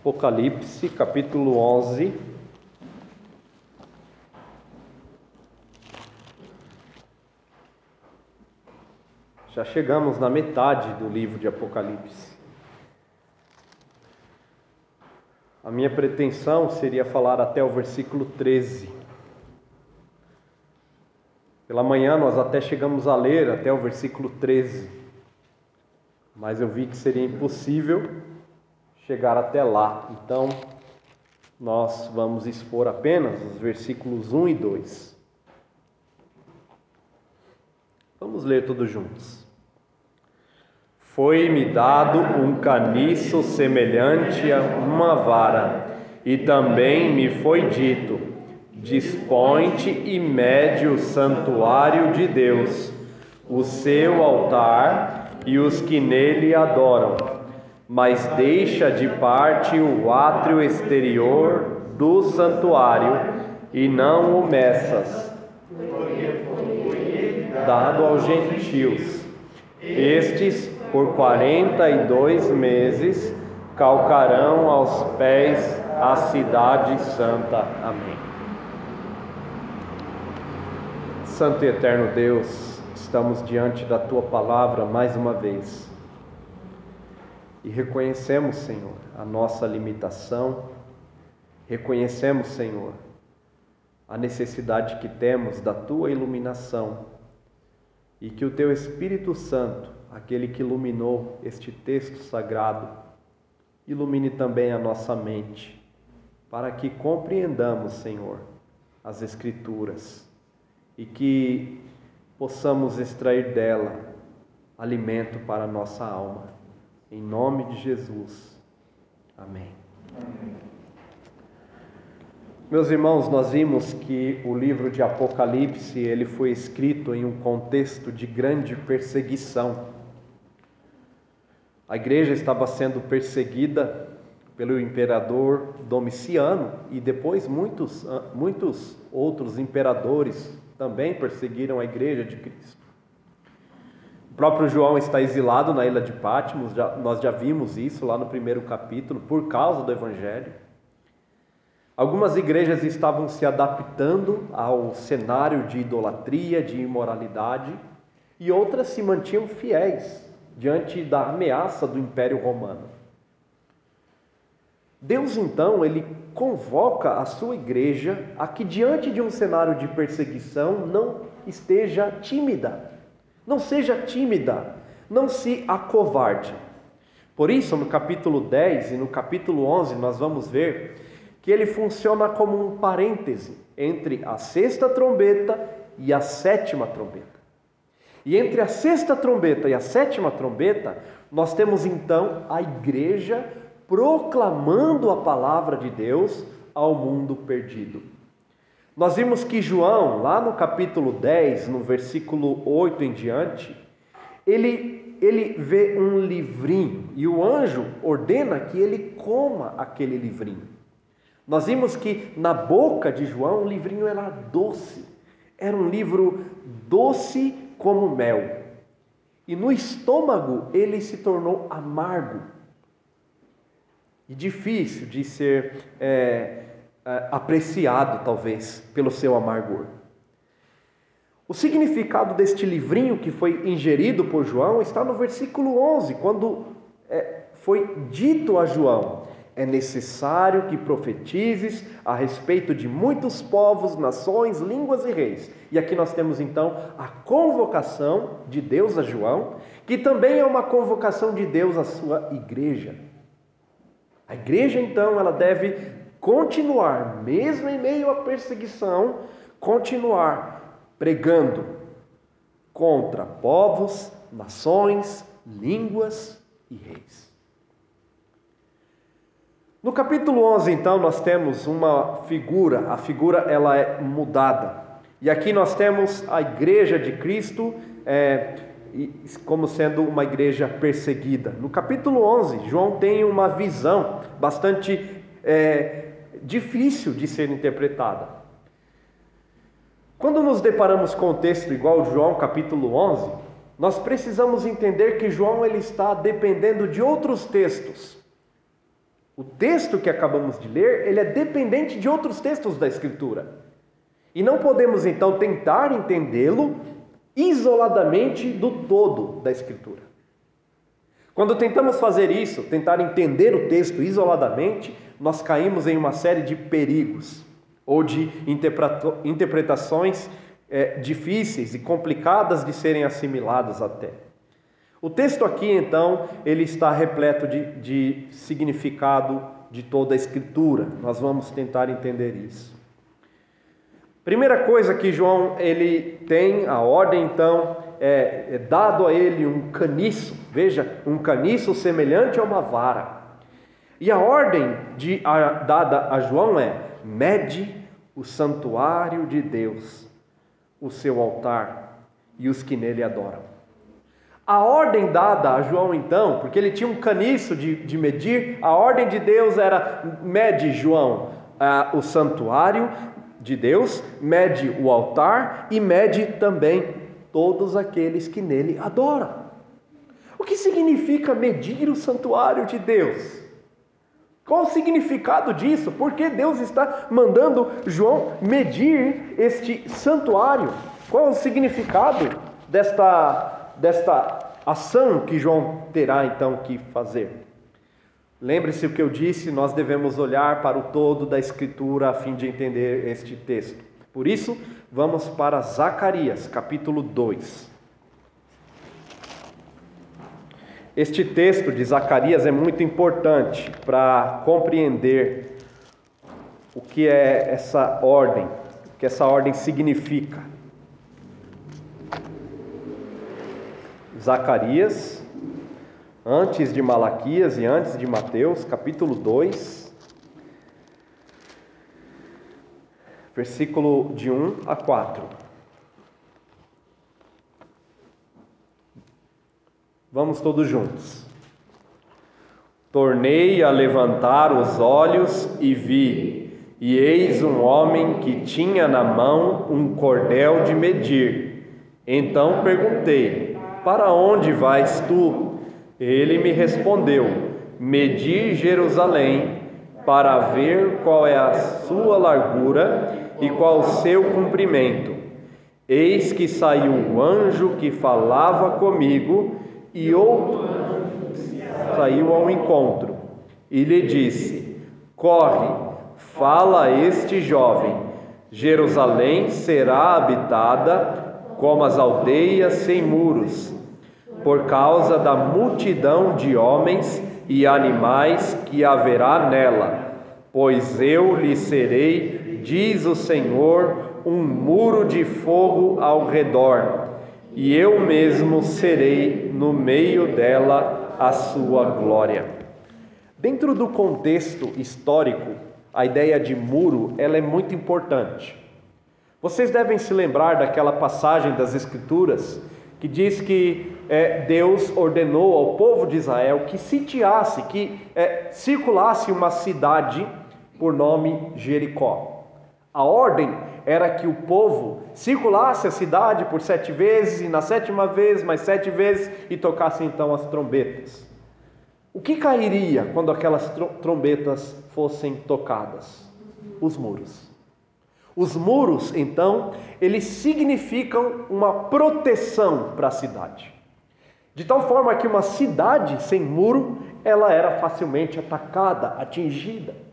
Apocalipse, capítulo 11. Já chegamos na metade do livro de Apocalipse. A minha pretensão seria falar até o versículo 13. Pela manhã nós até chegamos a ler até o versículo 13, mas eu vi que seria impossível chegar até lá. Então, nós vamos expor apenas os versículos 1 e 2. Vamos ler todos juntos. Foi-me dado um caniço semelhante a uma vara, e também me foi dito: Dispõe-te e mede o santuário de Deus, o seu altar e os que nele adoram mas deixa de parte o átrio exterior do santuário e não o meças, dado aos gentios. Estes, por quarenta e dois meses, calcarão aos pés a cidade santa. Amém. Santo e eterno Deus, estamos diante da tua palavra mais uma vez e reconhecemos, Senhor, a nossa limitação, reconhecemos, Senhor, a necessidade que temos da tua iluminação. E que o teu Espírito Santo, aquele que iluminou este texto sagrado, ilumine também a nossa mente, para que compreendamos, Senhor, as Escrituras. E que possamos extrair dela alimento para a nossa alma. Em nome de Jesus. Amém. Amém. Meus irmãos, nós vimos que o livro de Apocalipse, ele foi escrito em um contexto de grande perseguição. A igreja estava sendo perseguida pelo imperador Domiciano e depois muitos, muitos outros imperadores também perseguiram a igreja de Cristo. O próprio João está exilado na ilha de Patmos, já, nós já vimos isso lá no primeiro capítulo, por causa do Evangelho. Algumas igrejas estavam se adaptando ao cenário de idolatria, de imoralidade, e outras se mantinham fiéis diante da ameaça do Império Romano. Deus então, ele convoca a sua igreja a que diante de um cenário de perseguição não esteja tímida, não seja tímida, não se acovarde. Por isso, no capítulo 10 e no capítulo 11, nós vamos ver que ele funciona como um parêntese entre a sexta trombeta e a sétima trombeta. E entre a sexta trombeta e a sétima trombeta, nós temos então a igreja proclamando a palavra de Deus ao mundo perdido. Nós vimos que João, lá no capítulo 10, no versículo 8 em diante, ele, ele vê um livrinho e o anjo ordena que ele coma aquele livrinho. Nós vimos que na boca de João o livrinho era doce, era um livro doce como mel. E no estômago ele se tornou amargo e difícil de ser é, apreciado, talvez, pelo seu amargor. O significado deste livrinho que foi ingerido por João está no versículo 11, quando é, foi dito a João: É necessário que profetizes a respeito de muitos povos, nações, línguas e reis. E aqui nós temos então a convocação de Deus a João, que também é uma convocação de Deus à sua igreja. A igreja então ela deve continuar, mesmo em meio à perseguição, continuar pregando contra povos, nações, línguas e reis. No capítulo 11, então, nós temos uma figura, a figura ela é mudada. E aqui nós temos a igreja de Cristo é, como sendo uma igreja perseguida. No capítulo 11, João tem uma visão bastante é, difícil de ser interpretada. Quando nos deparamos com o texto igual João capítulo 11, nós precisamos entender que João ele está dependendo de outros textos. O texto que acabamos de ler, ele é dependente de outros textos da Escritura. E não podemos então tentar entendê-lo isoladamente do todo da Escritura. Quando tentamos fazer isso, tentar entender o texto isoladamente, nós caímos em uma série de perigos ou de interpretações é, difíceis e complicadas de serem assimiladas até. O texto aqui, então, ele está repleto de, de significado de toda a Escritura. Nós vamos tentar entender isso. Primeira coisa que João ele tem a ordem, então, é, é dado a ele um caniço. Veja, um caniço semelhante a uma vara. E a ordem de, a, dada a João é: mede o santuário de Deus, o seu altar e os que nele adoram. A ordem dada a João, então, porque ele tinha um caniço de, de medir, a ordem de Deus era: mede, João, o santuário de Deus, mede o altar e mede também todos aqueles que nele adoram. O que significa medir o santuário de Deus? Qual o significado disso? Por que Deus está mandando João medir este santuário? Qual o significado desta desta ação que João terá então que fazer. Lembre-se o que eu disse, nós devemos olhar para o todo da Escritura a fim de entender este texto. Por isso, vamos para Zacarias, capítulo 2. Este texto de Zacarias é muito importante para compreender o que é essa ordem, o que essa ordem significa. Zacarias, antes de Malaquias e antes de Mateus, capítulo 2, versículo de 1 a 4. Vamos todos juntos. Tornei a levantar os olhos e vi, e eis um homem que tinha na mão um cordel de medir. Então perguntei: para onde vais tu? Ele me respondeu: Medi Jerusalém, para ver qual é a sua largura e qual o seu comprimento. Eis que saiu o anjo que falava comigo, e outro saiu ao encontro, e lhe disse: Corre, fala a este jovem: Jerusalém será habitada como as aldeias sem muros, por causa da multidão de homens e animais que haverá nela. Pois eu lhe serei, diz o Senhor, um muro de fogo ao redor, e eu mesmo serei no meio dela a sua glória. Dentro do contexto histórico, a ideia de muro ela é muito importante. Vocês devem se lembrar daquela passagem das Escrituras que diz que é, Deus ordenou ao povo de Israel que sitiasse, que é, circulasse uma cidade por nome Jericó. A ordem era que o povo circulasse a cidade por sete vezes, e na sétima vez, mais sete vezes, e tocasse então as trombetas. O que cairia quando aquelas trombetas fossem tocadas? Os muros. Os muros, então, eles significam uma proteção para a cidade. De tal forma que uma cidade sem muro, ela era facilmente atacada, atingida.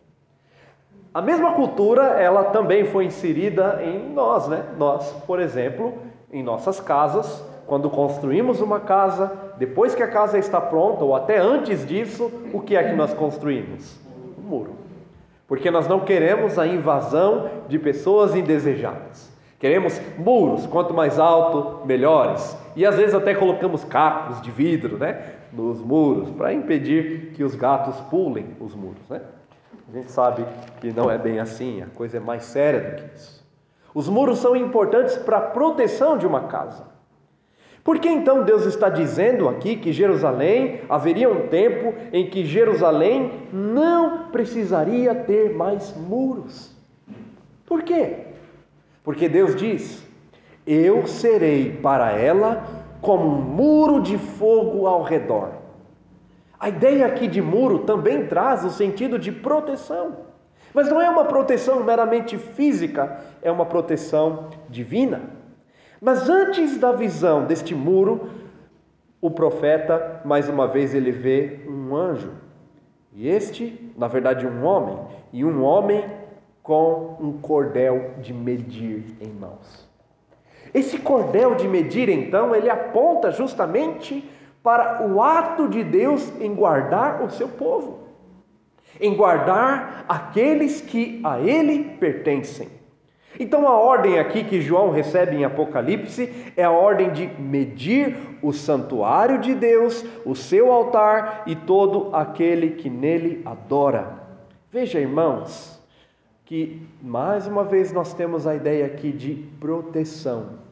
A mesma cultura, ela também foi inserida em nós, né? Nós, por exemplo, em nossas casas, quando construímos uma casa, depois que a casa está pronta ou até antes disso, o que é que nós construímos? Um muro porque nós não queremos a invasão de pessoas indesejadas. Queremos muros, quanto mais alto, melhores. E às vezes até colocamos cacos de vidro, né, nos muros para impedir que os gatos pulem os muros, né? A gente sabe que não é bem assim, a coisa é mais séria do que isso. Os muros são importantes para a proteção de uma casa. Por que então Deus está dizendo aqui que Jerusalém haveria um tempo em que Jerusalém não precisaria ter mais muros? Por quê? Porque Deus diz: Eu serei para ela como um muro de fogo ao redor. A ideia aqui de muro também traz o sentido de proteção. Mas não é uma proteção meramente física, é uma proteção divina. Mas antes da visão deste muro, o profeta, mais uma vez, ele vê um anjo. E este, na verdade, um homem. E um homem com um cordel de medir em mãos. Esse cordel de medir, então, ele aponta justamente para o ato de Deus em guardar o seu povo, em guardar aqueles que a ele pertencem. Então, a ordem aqui que João recebe em Apocalipse é a ordem de medir o santuário de Deus, o seu altar e todo aquele que nele adora. Veja, irmãos, que mais uma vez nós temos a ideia aqui de proteção.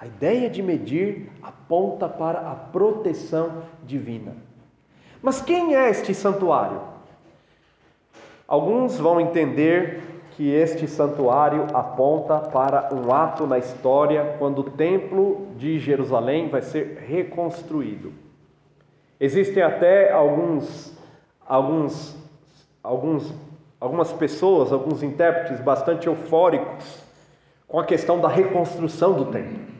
A ideia de medir aponta para a proteção divina. Mas quem é este santuário? Alguns vão entender que este santuário aponta para um ato na história quando o templo de Jerusalém vai ser reconstruído. Existem até alguns alguns alguns algumas pessoas, alguns intérpretes bastante eufóricos com a questão da reconstrução do templo.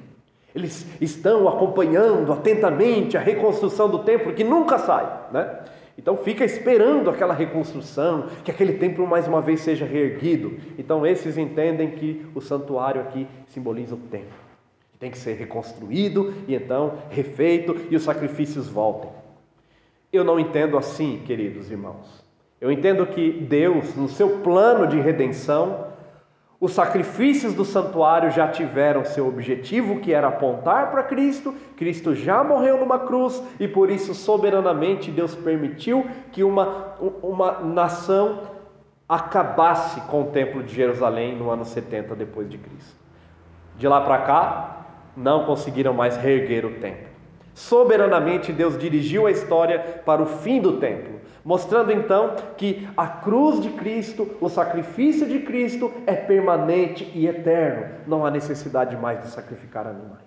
Eles estão acompanhando atentamente a reconstrução do templo que nunca sai, né? Então fica esperando aquela reconstrução, que aquele templo mais uma vez seja reerguido. Então esses entendem que o santuário aqui simboliza o templo. Tem que ser reconstruído e então refeito e os sacrifícios voltem. Eu não entendo assim, queridos irmãos. Eu entendo que Deus, no seu plano de redenção, os sacrifícios do santuário já tiveram seu objetivo, que era apontar para Cristo. Cristo já morreu numa cruz e por isso, soberanamente, Deus permitiu que uma, uma nação acabasse com o Templo de Jerusalém no ano 70 depois de Cristo. De lá para cá, não conseguiram mais reerguer o templo. Soberanamente, Deus dirigiu a história para o fim do templo mostrando então que a cruz de Cristo, o sacrifício de Cristo é permanente e eterno, não há necessidade mais de sacrificar animais.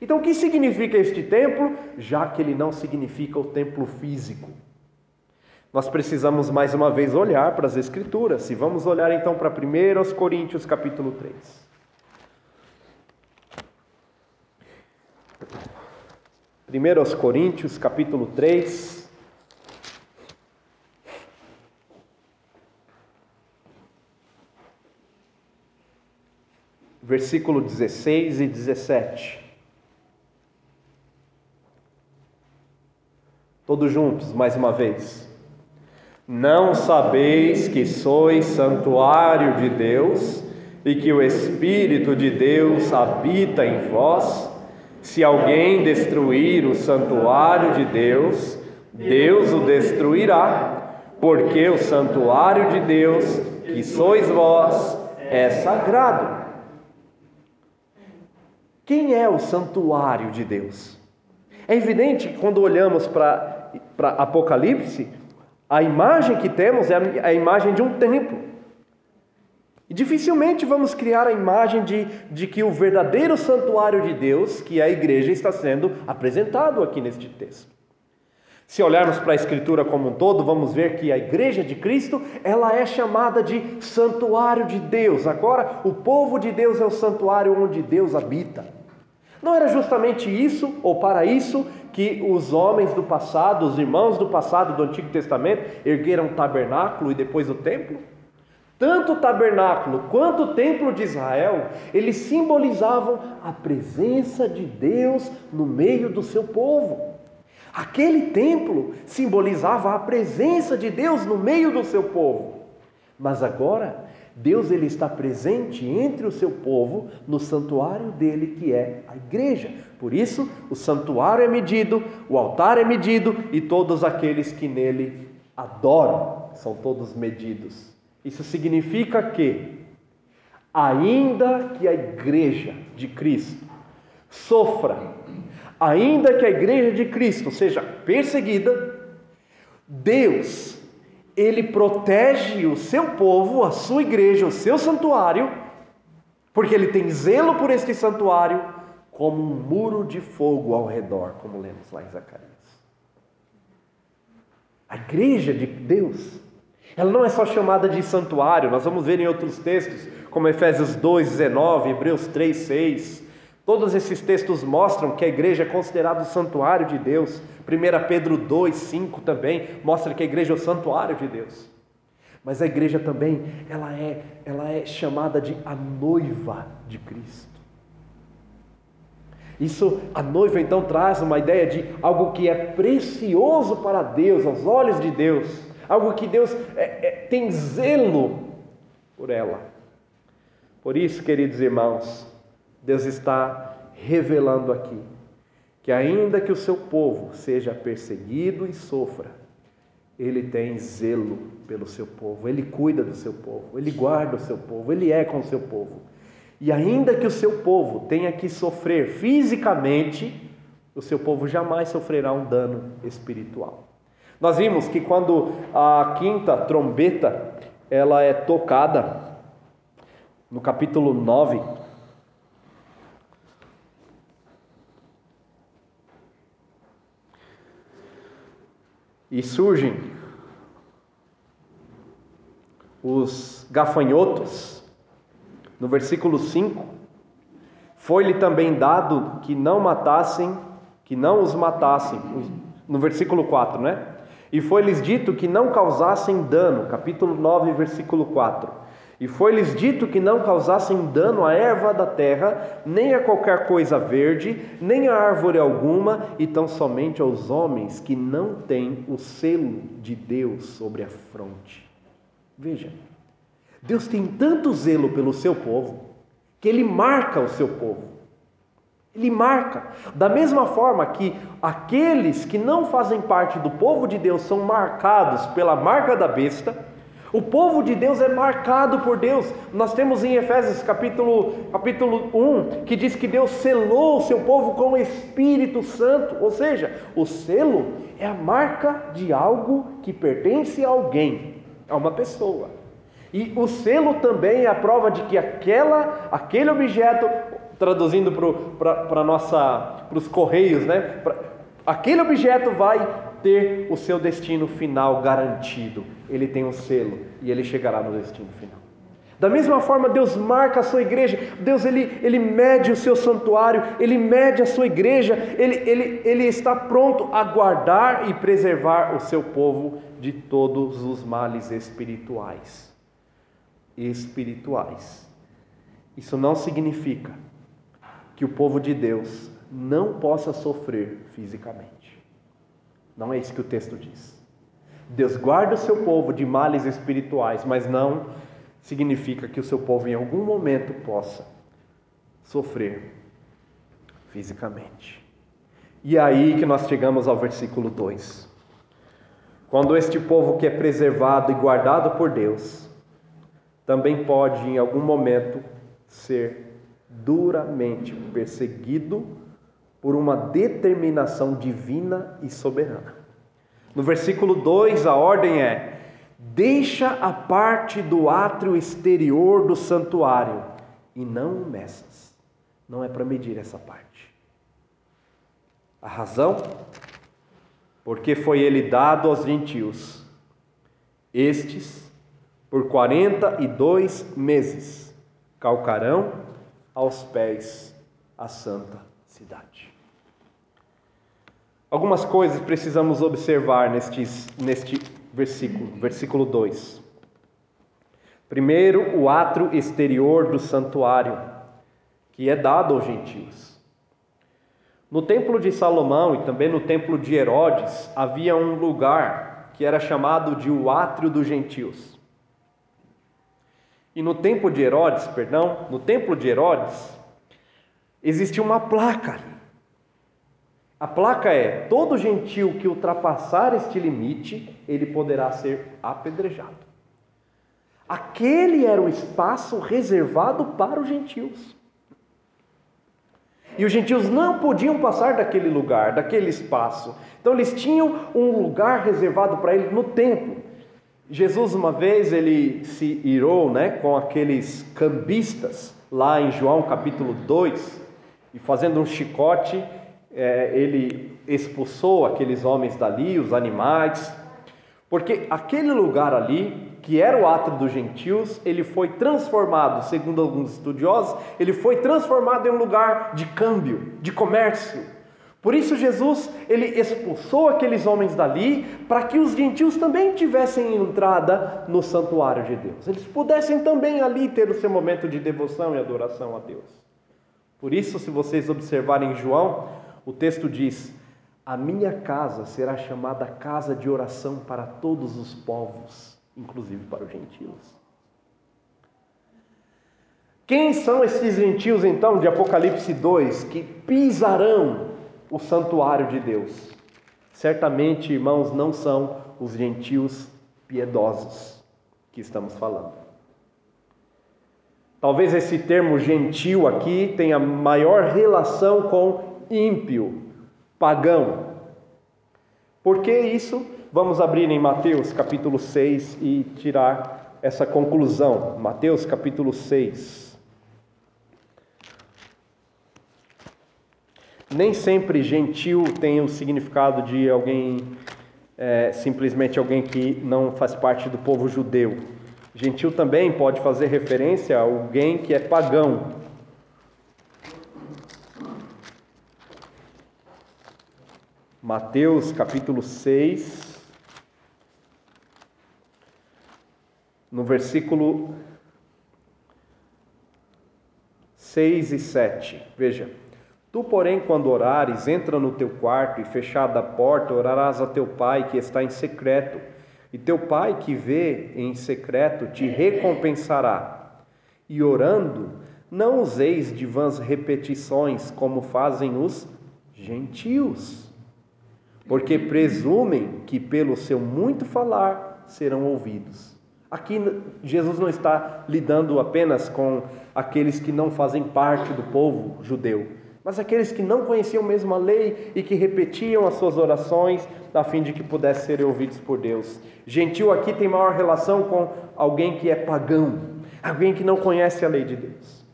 Então, o que significa este templo, já que ele não significa o templo físico? Nós precisamos mais uma vez olhar para as Escrituras. E vamos olhar então para 1 Coríntios capítulo 3. 1 Coríntios capítulo 3. versículo 16 e 17. Todos juntos, mais uma vez. Não sabeis que sois santuário de Deus e que o Espírito de Deus habita em vós? Se alguém destruir o santuário de Deus, Deus o destruirá, porque o santuário de Deus, que sois vós, é sagrado. Quem é o santuário de Deus? É evidente que quando olhamos para Apocalipse, a imagem que temos é a, a imagem de um templo. E dificilmente vamos criar a imagem de, de que o verdadeiro santuário de Deus, que é a igreja, está sendo apresentado aqui neste texto. Se olharmos para a Escritura como um todo, vamos ver que a igreja de Cristo, ela é chamada de santuário de Deus. Agora, o povo de Deus é o santuário onde Deus habita. Não era justamente isso, ou para isso, que os homens do passado, os irmãos do passado do Antigo Testamento, ergueram o tabernáculo e depois o templo? Tanto o tabernáculo quanto o templo de Israel, eles simbolizavam a presença de Deus no meio do seu povo. Aquele templo simbolizava a presença de Deus no meio do seu povo. Mas agora Deus ele está presente entre o seu povo no santuário dele que é a igreja. Por isso, o santuário é medido, o altar é medido e todos aqueles que nele adoram são todos medidos. Isso significa que ainda que a igreja de Cristo sofra, ainda que a igreja de Cristo seja perseguida, Deus ele protege o seu povo, a sua igreja, o seu santuário, porque ele tem zelo por este santuário, como um muro de fogo ao redor, como lemos lá em Zacarias. A igreja de Deus, ela não é só chamada de santuário, nós vamos ver em outros textos, como Efésios 2, 19, Hebreus 3, 6. Todos esses textos mostram que a igreja é considerada o santuário de Deus. 1 Pedro 2, 5 também mostra que a igreja é o santuário de Deus. Mas a igreja também, ela é, ela é chamada de a noiva de Cristo. Isso, a noiva então traz uma ideia de algo que é precioso para Deus, aos olhos de Deus, algo que Deus é, é, tem zelo por ela. Por isso, queridos irmãos, Deus está revelando aqui que, ainda que o seu povo seja perseguido e sofra, ele tem zelo pelo seu povo, ele cuida do seu povo, ele guarda o seu povo, ele é com o seu povo. E ainda que o seu povo tenha que sofrer fisicamente, o seu povo jamais sofrerá um dano espiritual. Nós vimos que quando a quinta trombeta ela é tocada no capítulo 9, e surgem os gafanhotos, no versículo 5, foi-lhe também dado que não matassem, que não os matassem, no versículo 4, né? E foi-lhes dito que não causassem dano, capítulo 9, versículo 4. E foi-lhes dito que não causassem dano à erva da terra, nem a qualquer coisa verde, nem a árvore alguma, e tão somente aos homens que não têm o selo de Deus sobre a fronte. Veja, Deus tem tanto zelo pelo seu povo, que ele marca o seu povo. Ele marca. Da mesma forma que aqueles que não fazem parte do povo de Deus são marcados pela marca da besta, o povo de Deus é marcado por Deus. Nós temos em Efésios capítulo, capítulo 1 que diz que Deus selou o seu povo com o Espírito Santo. Ou seja, o selo é a marca de algo que pertence a alguém, a uma pessoa. E o selo também é a prova de que aquela, aquele objeto, traduzindo para os correios, né? Pra, aquele objeto vai ter o seu destino final garantido. Ele tem um selo e ele chegará no destino final. Da mesma forma, Deus marca a sua igreja, Deus ele, ele mede o seu santuário, ele mede a sua igreja, ele, ele, ele está pronto a guardar e preservar o seu povo de todos os males espirituais. Espirituais. Isso não significa que o povo de Deus não possa sofrer fisicamente. Não é isso que o texto diz. Deus guarda o seu povo de males espirituais, mas não significa que o seu povo em algum momento possa sofrer fisicamente. E é aí que nós chegamos ao versículo 2. Quando este povo que é preservado e guardado por Deus, também pode em algum momento ser duramente perseguido por uma determinação divina e soberana. No versículo 2, a ordem é: deixa a parte do átrio exterior do santuário e não meças. Não é para medir essa parte. A razão? Porque foi ele dado aos gentios. Estes, por quarenta e dois meses, calcarão aos pés a santa cidade. Algumas coisas precisamos observar nestes, neste versículo, versículo 2. Primeiro, o átrio exterior do santuário, que é dado aos gentios. No templo de Salomão e também no templo de Herodes havia um lugar que era chamado de o átrio dos gentios. E no templo de Herodes, perdão, no templo de Herodes existia uma placa a placa é: todo gentil que ultrapassar este limite, ele poderá ser apedrejado. Aquele era o espaço reservado para os gentios. E os gentios não podiam passar daquele lugar, daquele espaço. Então eles tinham um lugar reservado para eles no templo. Jesus uma vez ele se irou, né, com aqueles cambistas lá em João capítulo 2, e fazendo um chicote, é, ele expulsou aqueles homens dali, os animais, Porque aquele lugar ali, que era o átrio dos gentios, ele foi transformado, segundo alguns estudiosos, ele foi transformado em um lugar de câmbio, de comércio. Por isso Jesus, ele expulsou aqueles homens dali, para que os gentios também tivessem entrada no santuário de Deus. Eles pudessem também ali ter o seu momento de devoção e adoração a Deus. Por isso, se vocês observarem João, o texto diz: a minha casa será chamada casa de oração para todos os povos, inclusive para os gentios. Quem são esses gentios então de Apocalipse 2 que pisarão o santuário de Deus? Certamente, irmãos, não são os gentios piedosos que estamos falando. Talvez esse termo gentil aqui tenha maior relação com ímpio, pagão. Por que isso? Vamos abrir em Mateus capítulo 6 e tirar essa conclusão. Mateus capítulo 6. Nem sempre gentil tem o significado de alguém, é, simplesmente alguém que não faz parte do povo judeu. Gentil também pode fazer referência a alguém que é pagão, Mateus capítulo 6, no versículo 6 e 7. Veja: Tu, porém, quando orares, entra no teu quarto e fechada a porta, orarás a teu pai que está em secreto, e teu pai que vê em secreto te recompensará. E orando, não useis de vãs repetições como fazem os gentios porque presumem que pelo seu muito falar serão ouvidos. Aqui Jesus não está lidando apenas com aqueles que não fazem parte do povo judeu, mas aqueles que não conheciam mesmo a lei e que repetiam as suas orações a fim de que pudessem ser ouvidos por Deus. Gentil aqui tem maior relação com alguém que é pagão, alguém que não conhece a lei de Deus.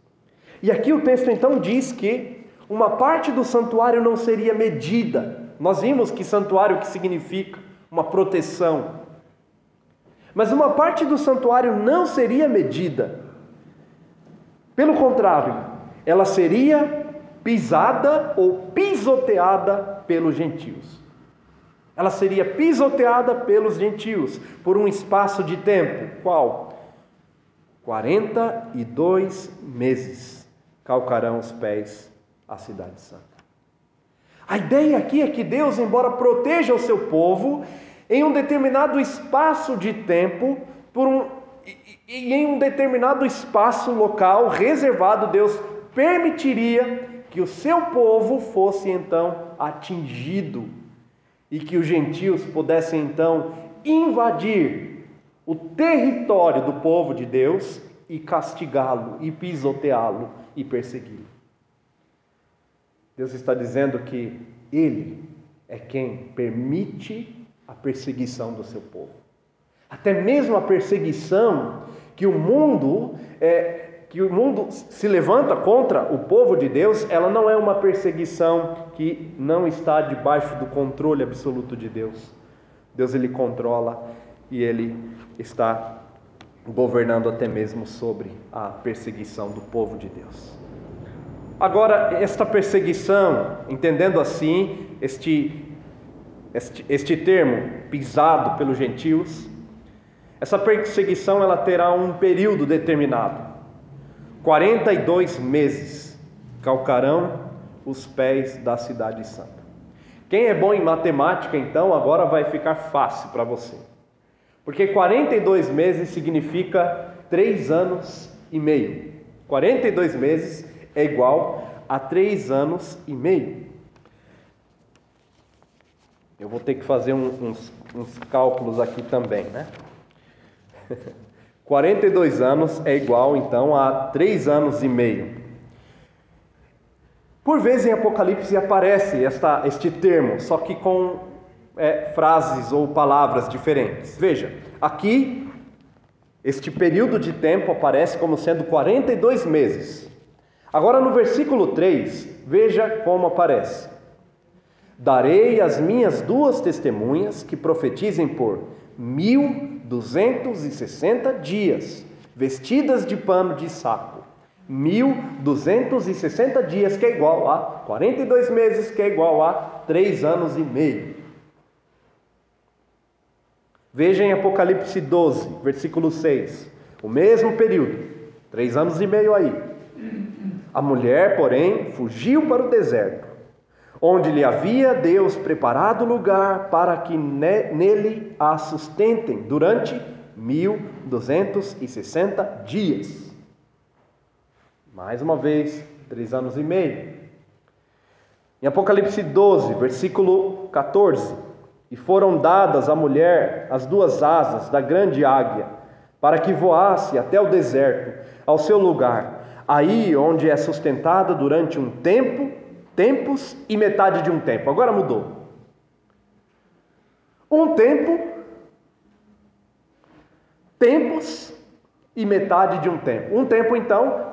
E aqui o texto então diz que uma parte do santuário não seria medida, nós vimos que santuário que significa uma proteção. Mas uma parte do santuário não seria medida. Pelo contrário, ela seria pisada ou pisoteada pelos gentios. Ela seria pisoteada pelos gentios por um espaço de tempo. Qual? 42 meses calcarão os pés à cidade santa. A ideia aqui é que Deus, embora proteja o seu povo, em um determinado espaço de tempo, por um, e, e em um determinado espaço local reservado, Deus permitiria que o seu povo fosse então atingido e que os gentios pudessem então invadir o território do povo de Deus e castigá-lo, e pisoteá-lo e persegui-lo. Deus está dizendo que Ele é quem permite a perseguição do seu povo. Até mesmo a perseguição que o mundo é, que o mundo se levanta contra o povo de Deus, ela não é uma perseguição que não está debaixo do controle absoluto de Deus. Deus ele controla e ele está governando até mesmo sobre a perseguição do povo de Deus. Agora, esta perseguição, entendendo assim este, este, este termo pisado pelos gentios, essa perseguição ela terá um período determinado. 42 meses calcarão os pés da cidade santa. Quem é bom em matemática, então, agora vai ficar fácil para você. Porque 42 meses significa 3 anos e meio. 42 meses é igual a três anos e meio. Eu vou ter que fazer uns, uns cálculos aqui também, né? 42 anos é igual então a três anos e meio. Por vezes em Apocalipse aparece esta, este termo, só que com é, frases ou palavras diferentes. Veja, aqui este período de tempo aparece como sendo 42 meses. Agora no versículo 3, veja como aparece: Darei as minhas duas testemunhas que profetizem por 1260 dias, vestidas de pano de saco. 1260 dias, que é igual a 42 meses, que é igual a 3 anos e meio. Veja em Apocalipse 12, versículo 6, o mesmo período, três anos e meio aí. A mulher, porém, fugiu para o deserto, onde lhe havia Deus preparado lugar para que nele a sustentem durante 1260 dias. Mais uma vez, três anos e meio. Em Apocalipse 12, versículo 14: E foram dadas à mulher as duas asas da grande águia, para que voasse até o deserto, ao seu lugar, aí onde é sustentada durante um tempo, tempos e metade de um tempo. Agora mudou. Um tempo, tempos e metade de um tempo. Um tempo, então,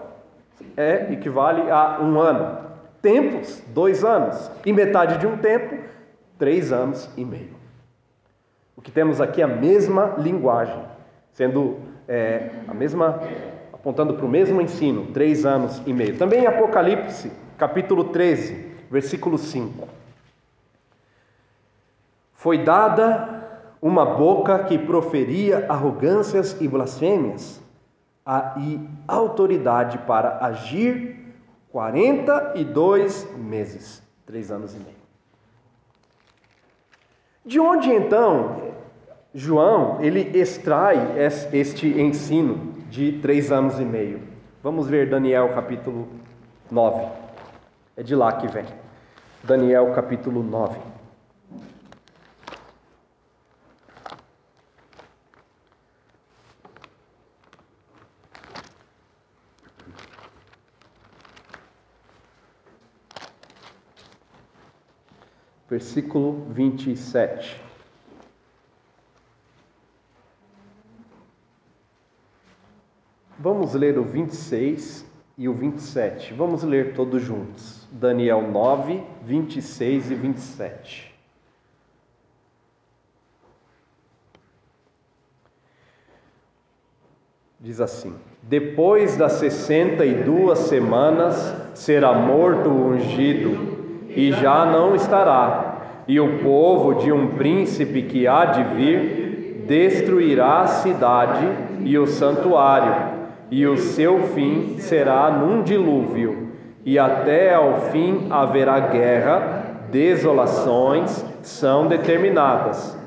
é equivale a um ano. Tempos, dois anos. E metade de um tempo, três anos e meio. O que temos aqui é a mesma linguagem, sendo é, a mesma, apontando para o mesmo ensino, três anos e meio. Também em Apocalipse, capítulo 13, versículo 5. Foi dada uma boca que proferia arrogâncias e blasfêmias e autoridade para agir 42 meses, três anos e meio. De onde então João ele extrai este ensino de três anos e meio? Vamos ver Daniel capítulo 9. É de lá que vem. Daniel capítulo 9. versículo 27. Vamos ler o 26 e o 27. Vamos ler todos juntos. Daniel 9, 26 e 27. Diz assim: Depois das sessenta e duas semanas será morto o ungido e já não estará, e o povo de um príncipe que há de vir destruirá a cidade e o santuário, e o seu fim será num dilúvio, e até ao fim haverá guerra, desolações são determinadas.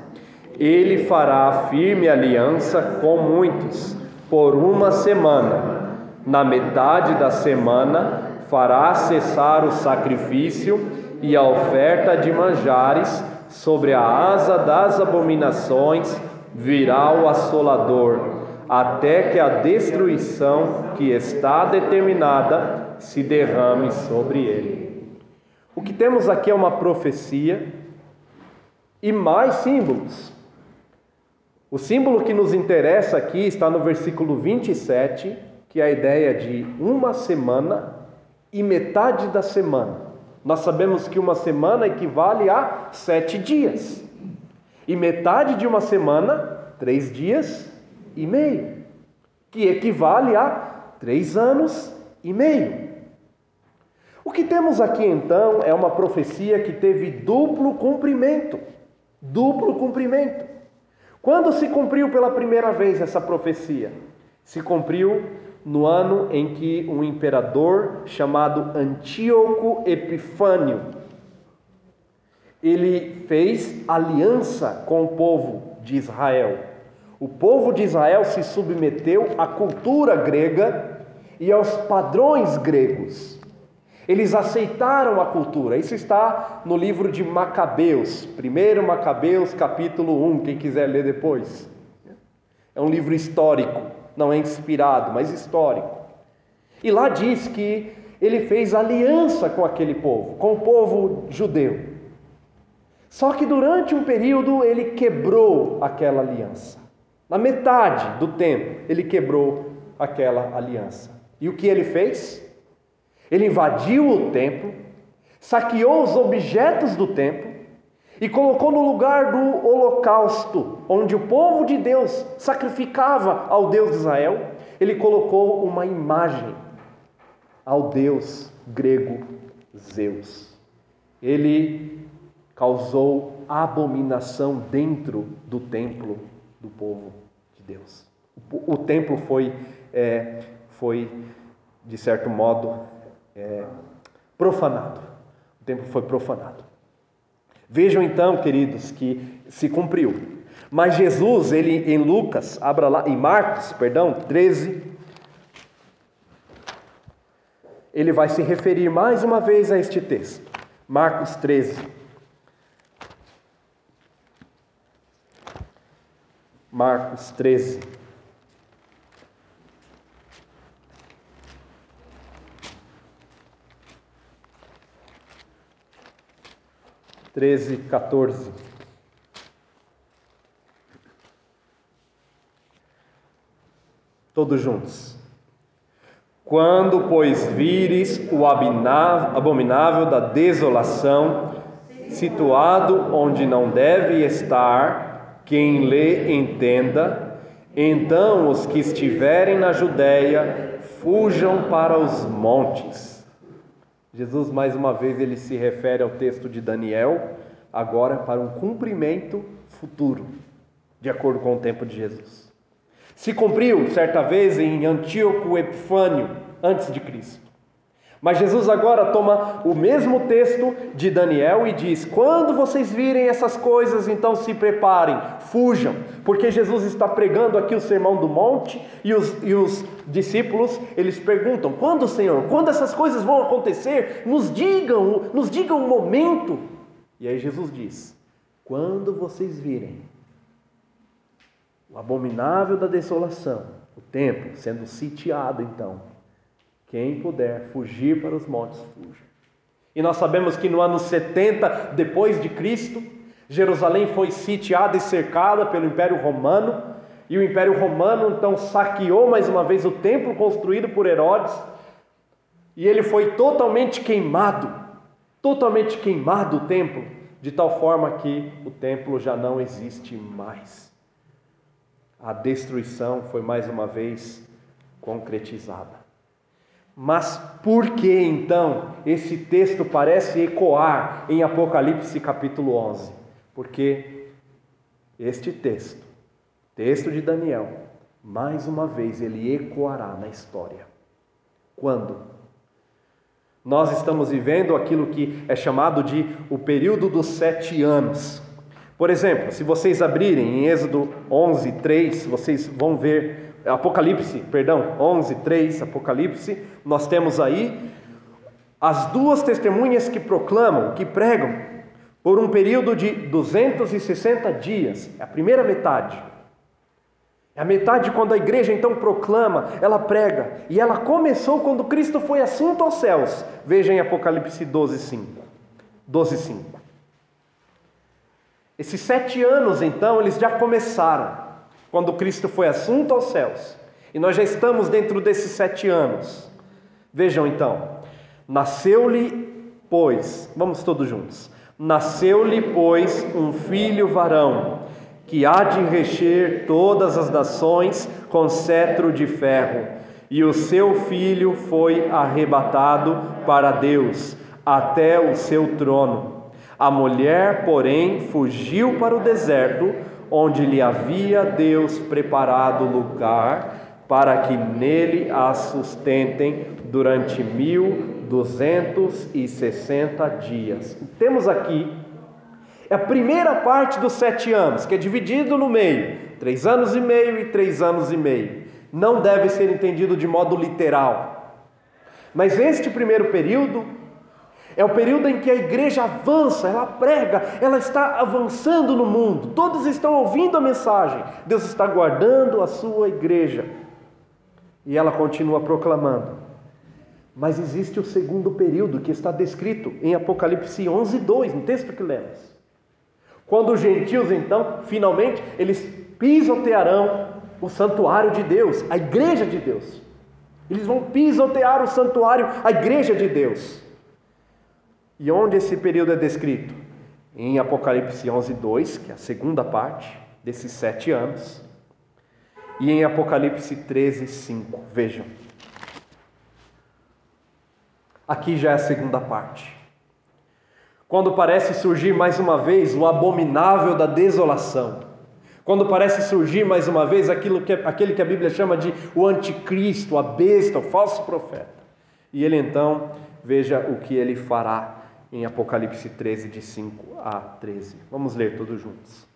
Ele fará firme aliança com muitos por uma semana. Na metade da semana fará cessar o sacrifício e a oferta de manjares, sobre a asa das abominações virá o assolador, até que a destruição que está determinada se derrame sobre ele. O que temos aqui é uma profecia e mais símbolos. O símbolo que nos interessa aqui está no versículo 27, que é a ideia de uma semana e metade da semana. Nós sabemos que uma semana equivale a sete dias, e metade de uma semana, três dias e meio, que equivale a três anos e meio. O que temos aqui então é uma profecia que teve duplo cumprimento. Duplo cumprimento. Quando se cumpriu pela primeira vez essa profecia? Se cumpriu no ano em que um imperador chamado Antíoco Epifânio ele fez aliança com o povo de Israel. O povo de Israel se submeteu à cultura grega e aos padrões gregos. Eles aceitaram a cultura. Isso está no livro de Macabeus, 1 Macabeus, capítulo 1, quem quiser ler depois. É um livro histórico não é inspirado, mas histórico. E lá diz que ele fez aliança com aquele povo, com o povo judeu. Só que durante um período ele quebrou aquela aliança. Na metade do tempo, ele quebrou aquela aliança. E o que ele fez? Ele invadiu o templo, saqueou os objetos do templo e colocou no lugar do holocausto, onde o povo de Deus sacrificava ao Deus de Israel, ele colocou uma imagem ao Deus grego Zeus. Ele causou abominação dentro do templo do povo de Deus. O, o templo foi, é, foi, de certo modo, é, profanado. O templo foi profanado. Vejam então, queridos, que se cumpriu. Mas Jesus, ele em Lucas, abra lá, em Marcos, perdão, 13, ele vai se referir mais uma vez a este texto. Marcos 13. Marcos 13. Treze, 14. Todos juntos. Quando, pois, vires o abominável da desolação, situado onde não deve estar, quem lê entenda, então os que estiverem na Judéia fujam para os montes. Jesus, mais uma vez, ele se refere ao texto de Daniel, agora para um cumprimento futuro, de acordo com o tempo de Jesus. Se cumpriu certa vez em Antíoco Epifânio, antes de Cristo. Mas Jesus agora toma o mesmo texto de Daniel e diz: Quando vocês virem essas coisas, então se preparem, fujam, porque Jesus está pregando aqui o sermão do monte e os, e os discípulos eles perguntam: Quando, Senhor? Quando essas coisas vão acontecer? Nos digam, nos digam o momento. E aí Jesus diz: Quando vocês virem o abominável da desolação, o templo sendo sitiado então. Quem puder fugir para os montes, fuja. E nós sabemos que no ano 70 depois de Cristo, Jerusalém foi sitiada e cercada pelo Império Romano, e o Império Romano então saqueou mais uma vez o templo construído por Herodes, e ele foi totalmente queimado, totalmente queimado o templo, de tal forma que o templo já não existe mais a destruição foi mais uma vez concretizada. Mas por que então esse texto parece ecoar em Apocalipse capítulo 11? Porque este texto, texto de Daniel, mais uma vez ele ecoará na história. Quando? Nós estamos vivendo aquilo que é chamado de o período dos sete anos. Por exemplo, se vocês abrirem em Êxodo 11, 3, vocês vão ver, Apocalipse, perdão, 11, 3, Apocalipse, nós temos aí as duas testemunhas que proclamam, que pregam, por um período de 260 dias, é a primeira metade. É a metade quando a igreja então proclama, ela prega, e ela começou quando Cristo foi assunto aos céus. Veja em Apocalipse 12, 5. 12, 5. Esses sete anos, então, eles já começaram quando Cristo foi assunto aos céus. E nós já estamos dentro desses sete anos. Vejam então: nasceu-lhe, pois, vamos todos juntos. Nasceu-lhe, pois, um filho varão, que há de encher todas as nações com cetro de ferro, e o seu filho foi arrebatado para Deus, até o seu trono. A mulher, porém, fugiu para o deserto, onde lhe havia Deus preparado lugar para que nele a sustentem durante mil duzentos e sessenta dias. Temos aqui a primeira parte dos sete anos, que é dividido no meio, três anos e meio e três anos e meio. Não deve ser entendido de modo literal. Mas este primeiro período é o período em que a igreja avança, ela prega, ela está avançando no mundo. Todos estão ouvindo a mensagem. Deus está guardando a sua igreja. E ela continua proclamando. Mas existe o segundo período que está descrito em Apocalipse 11, 2, no texto que lemos. Quando os gentios, então, finalmente, eles pisotearão o santuário de Deus, a igreja de Deus. Eles vão pisotear o santuário, a igreja de Deus. E onde esse período é descrito? em Apocalipse 11, 2, que é a segunda parte desses sete anos, e em Apocalipse 13, 5. Vejam. Aqui já é a segunda parte. Quando parece surgir mais uma vez o abominável da desolação, quando parece surgir mais uma vez aquilo que, aquele que a Bíblia chama de o anticristo, a besta, o falso profeta. E ele então, veja o que ele fará em Apocalipse 13, de 5 a 13. Vamos ler todos juntos.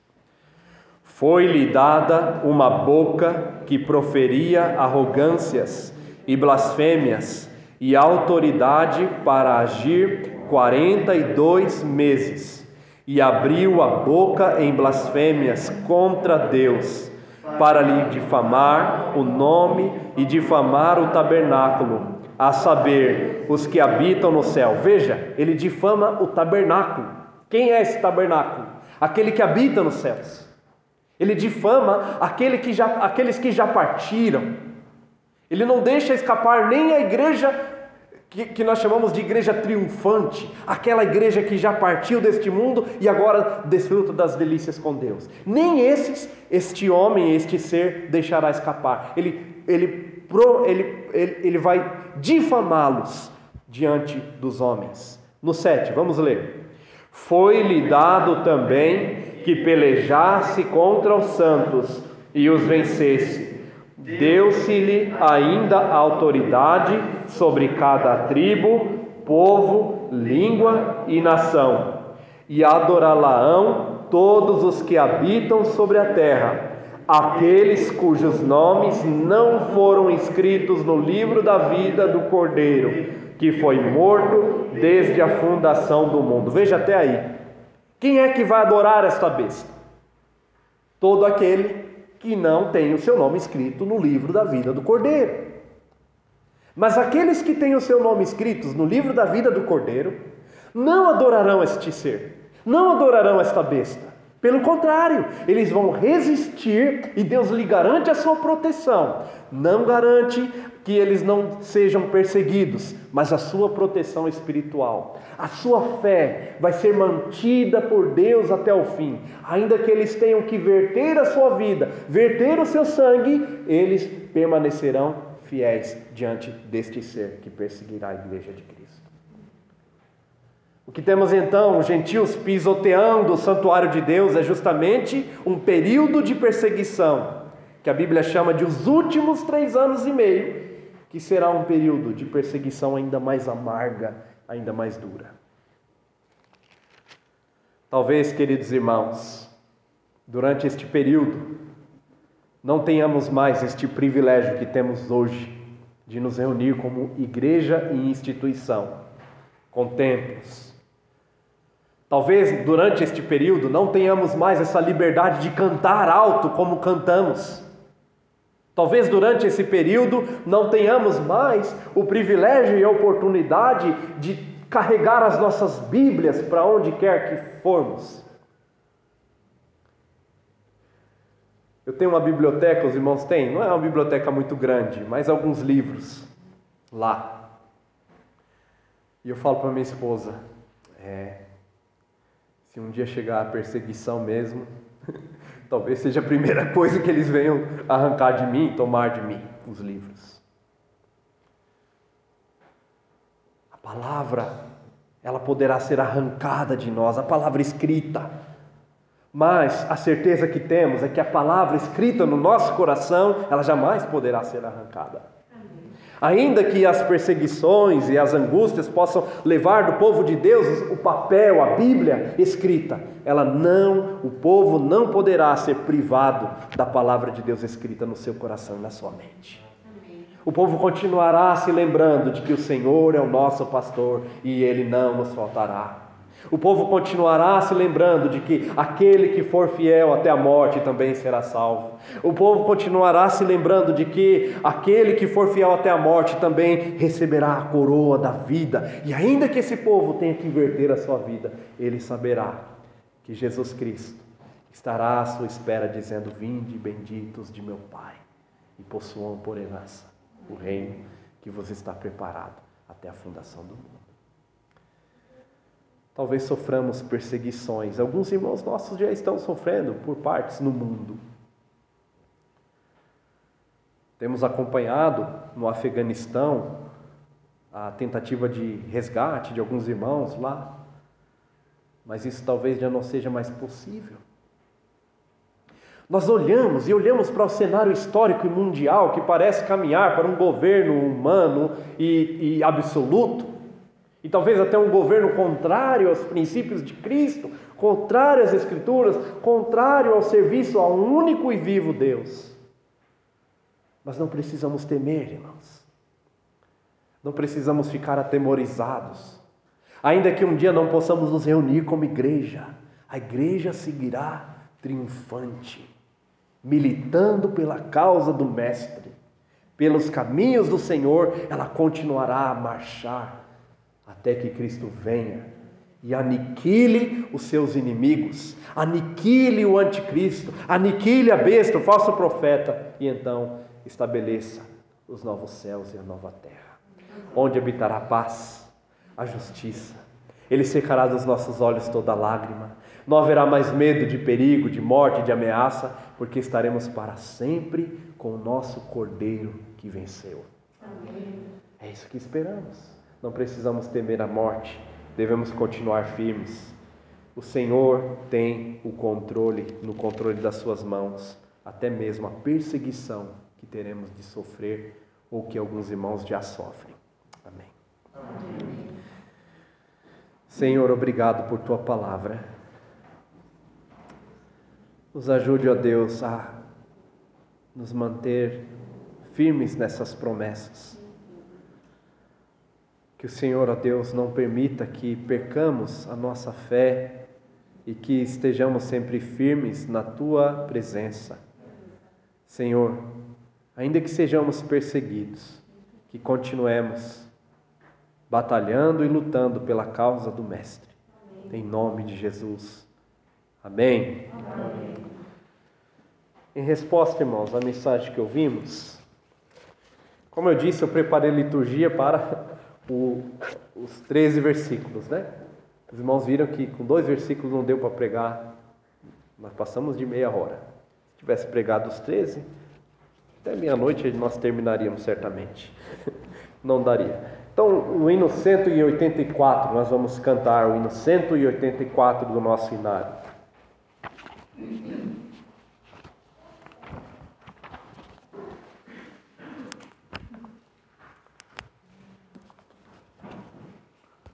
Foi-lhe dada uma boca que proferia arrogâncias e blasfêmias, e autoridade para agir quarenta e dois meses, e abriu a boca em blasfêmias contra Deus, para lhe difamar o nome e difamar o tabernáculo, a saber, os que habitam no céu. Veja, ele difama o tabernáculo. Quem é esse tabernáculo? Aquele que habita nos céus. Ele difama aquele que já, aqueles que já partiram. Ele não deixa escapar nem a igreja que, que, nós chamamos de igreja triunfante, aquela igreja que já partiu deste mundo e agora desfruta das delícias com Deus. Nem esses, este homem, este ser, deixará escapar. Ele, ele, ele, ele, ele vai difamá-los diante dos homens. No 7, vamos ler. Foi-lhe dado também que pelejasse contra os santos e os vencesse Deu-se-lhe ainda autoridade sobre cada tribo, povo, língua e nação, e adorá-la-ão todos os que habitam sobre a terra, aqueles cujos nomes não foram escritos no livro da vida do Cordeiro, que foi morto desde a fundação do mundo. Veja até aí. Quem é que vai adorar esta besta? Todo aquele que não tem o seu nome escrito no livro da vida do Cordeiro. Mas aqueles que têm o seu nome escritos no livro da vida do Cordeiro não adorarão este ser, não adorarão esta besta. Pelo contrário, eles vão resistir e Deus lhe garante a sua proteção. Não garante que eles não sejam perseguidos, mas a sua proteção espiritual. A sua fé vai ser mantida por Deus até o fim. Ainda que eles tenham que verter a sua vida, verter o seu sangue, eles permanecerão fiéis diante deste ser que perseguirá a igreja de Cristo. O que temos então, os gentios pisoteando o santuário de Deus, é justamente um período de perseguição, que a Bíblia chama de os últimos três anos e meio, que será um período de perseguição ainda mais amarga, ainda mais dura. Talvez, queridos irmãos, durante este período, não tenhamos mais este privilégio que temos hoje de nos reunir como igreja e instituição, com templos. Talvez durante este período não tenhamos mais essa liberdade de cantar alto como cantamos. Talvez durante esse período não tenhamos mais o privilégio e a oportunidade de carregar as nossas Bíblias para onde quer que formos. Eu tenho uma biblioteca, os irmãos têm, não é uma biblioteca muito grande, mas alguns livros lá. E eu falo para minha esposa: é, se um dia chegar a perseguição mesmo, Talvez seja a primeira coisa que eles venham arrancar de mim, tomar de mim, os livros. A palavra, ela poderá ser arrancada de nós, a palavra escrita. Mas a certeza que temos é que a palavra escrita no nosso coração, ela jamais poderá ser arrancada. Ainda que as perseguições e as angústias possam levar do povo de Deus o papel, a Bíblia escrita, ela não, o povo não poderá ser privado da palavra de Deus escrita no seu coração e na sua mente. O povo continuará se lembrando de que o Senhor é o nosso pastor e ele não nos faltará. O povo continuará se lembrando de que aquele que for fiel até a morte também será salvo. O povo continuará se lembrando de que aquele que for fiel até a morte também receberá a coroa da vida. E ainda que esse povo tenha que inverter a sua vida, ele saberá que Jesus Cristo estará à sua espera, dizendo: Vinde, benditos de meu Pai, e possuam por herança o reino que vos está preparado até a fundação do mundo. Talvez soframos perseguições. Alguns irmãos nossos já estão sofrendo por partes no mundo. Temos acompanhado no Afeganistão a tentativa de resgate de alguns irmãos lá, mas isso talvez já não seja mais possível. Nós olhamos e olhamos para o cenário histórico e mundial que parece caminhar para um governo humano e, e absoluto, e talvez até um governo contrário aos princípios de Cristo, contrário às Escrituras, contrário ao serviço ao único e vivo Deus. Mas não precisamos temer, irmãos. Não precisamos ficar atemorizados. Ainda que um dia não possamos nos reunir como igreja, a igreja seguirá triunfante, militando pela causa do Mestre, pelos caminhos do Senhor, ela continuará a marchar até que Cristo venha e aniquile os seus inimigos, aniquile o anticristo, aniquile a besta, o falso profeta, e então estabeleça os novos céus e a nova terra, onde habitará a paz, a justiça. Ele secará dos nossos olhos toda lágrima. Não haverá mais medo de perigo, de morte, de ameaça, porque estaremos para sempre com o nosso Cordeiro que venceu. Amém. É isso que esperamos. Não precisamos temer a morte, devemos continuar firmes. O Senhor tem o controle no controle das suas mãos, até mesmo a perseguição que teremos de sofrer ou que alguns irmãos já sofrem. Amém. Amém. Senhor, obrigado por tua palavra. Nos ajude, ó Deus, a nos manter firmes nessas promessas. Que o Senhor, ó Deus, não permita que percamos a nossa fé e que estejamos sempre firmes na tua presença. Senhor, ainda que sejamos perseguidos, que continuemos batalhando e lutando pela causa do Mestre. Em nome de Jesus. Amém. Amém. Em resposta, irmãos, à mensagem que ouvimos, como eu disse, eu preparei liturgia para o, os 13 versículos, né? Os irmãos viram que com dois versículos não deu para pregar, nós passamos de meia hora. Se tivesse pregado os 13, até meia-noite nós terminaríamos certamente. Não daria. Então, o hino 184, nós vamos cantar o hino 184 do nosso inário.